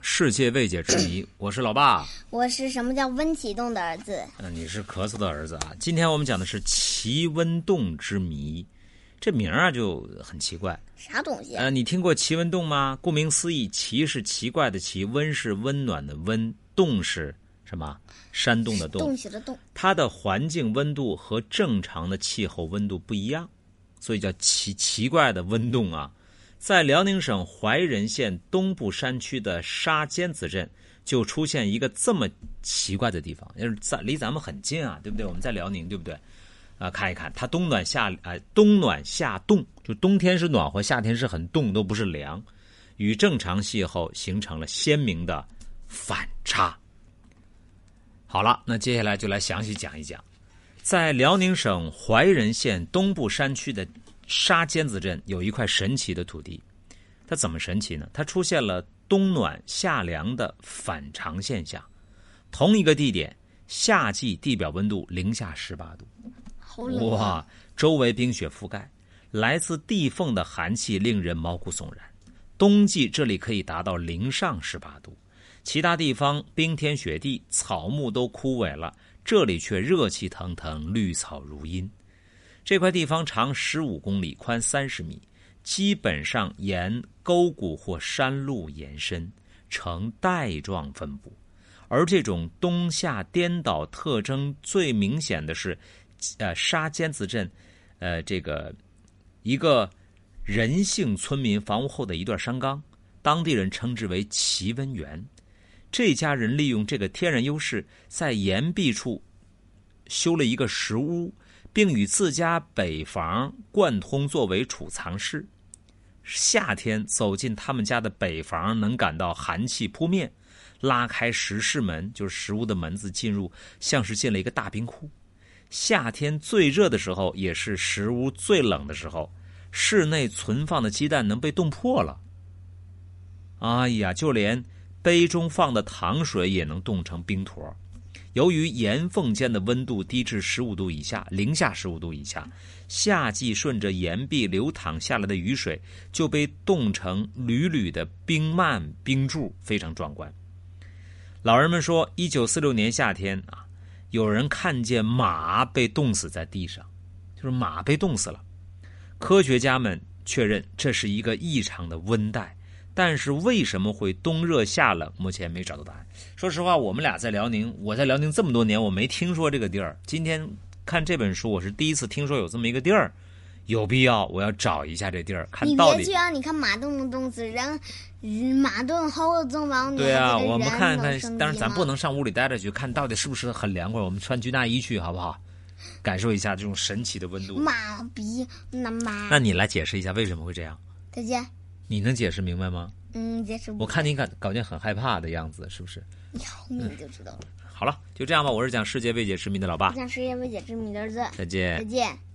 世界未解之谜，我是老爸。我是什么叫温启动的儿子？嗯，你是咳嗽的儿子啊。今天我们讲的是奇温洞之谜，这名儿啊就很奇怪。啥东西？呃，你听过奇温洞吗？顾名思义，奇是奇怪的奇，温是温暖的温，洞是什么？山洞的洞。洞穴的洞。它的环境温度和正常的气候温度不一样，所以叫奇奇怪的温洞啊。在辽宁省怀仁县东部山区的沙尖子镇，就出现一个这么奇怪的地方，就是在离咱们很近啊，对不对？我们在辽宁，对不对？啊，看一看，它冬暖夏啊，冬暖夏冻，就冬天是暖和，夏天是很冻，都不是凉，与正常气候形成了鲜明的反差。好了，那接下来就来详细讲一讲，在辽宁省怀仁县东部山区的。沙尖子镇有一块神奇的土地，它怎么神奇呢？它出现了冬暖夏凉的反常现象。同一个地点，夏季地表温度零下十八度，哇，周围冰雪覆盖，来自地缝的寒气令人毛骨悚然。冬季这里可以达到零上十八度，其他地方冰天雪地，草木都枯萎了，这里却热气腾腾，绿草如茵。这块地方长十五公里，宽三十米，基本上沿沟谷或山路延伸，呈带状分布。而这种冬夏颠倒特征最明显的是，呃，沙尖子镇，呃，这个一个人姓村民房屋后的一段山岗，当地人称之为奇温园。这家人利用这个天然优势，在岩壁处修了一个石屋。并与自家北房贯通，作为储藏室。夏天走进他们家的北房，能感到寒气扑面。拉开石室门，就是食物的门子，进入像是进了一个大冰库。夏天最热的时候，也是食物最冷的时候。室内存放的鸡蛋能被冻破了。哎呀，就连杯中放的糖水也能冻成冰坨。由于岩缝间的温度低至十五度以下，零下十五度以下，夏季顺着岩壁流淌下来的雨水就被冻成缕缕的冰幔冰柱，非常壮观。老人们说，一九四六年夏天啊，有人看见马被冻死在地上，就是马被冻死了。科学家们确认这是一个异常的温带。但是为什么会冬热夏冷？目前没找到答案。说实话，我们俩在辽宁，我在辽宁这么多年，我没听说这个地儿。今天看这本书，我是第一次听说有这么一个地儿，有必要我要找一下这地儿，看到底。你别去啊！你看马人，马炖猴子蒸王对啊，我们看看，但是咱不能上屋里待着去，看到底是不是很凉快。我们穿军大衣去，好不好？感受一下这种神奇的温度。马鼻那马。那你来解释一下为什么会这样？再见。你能解释明白吗？嗯，解释。我看你感搞见很害怕的样子，是不是？你后面就知道了。好了，就这样吧。我是讲世界未解之谜的老爸。讲世界未解之谜的儿子。再见。再见。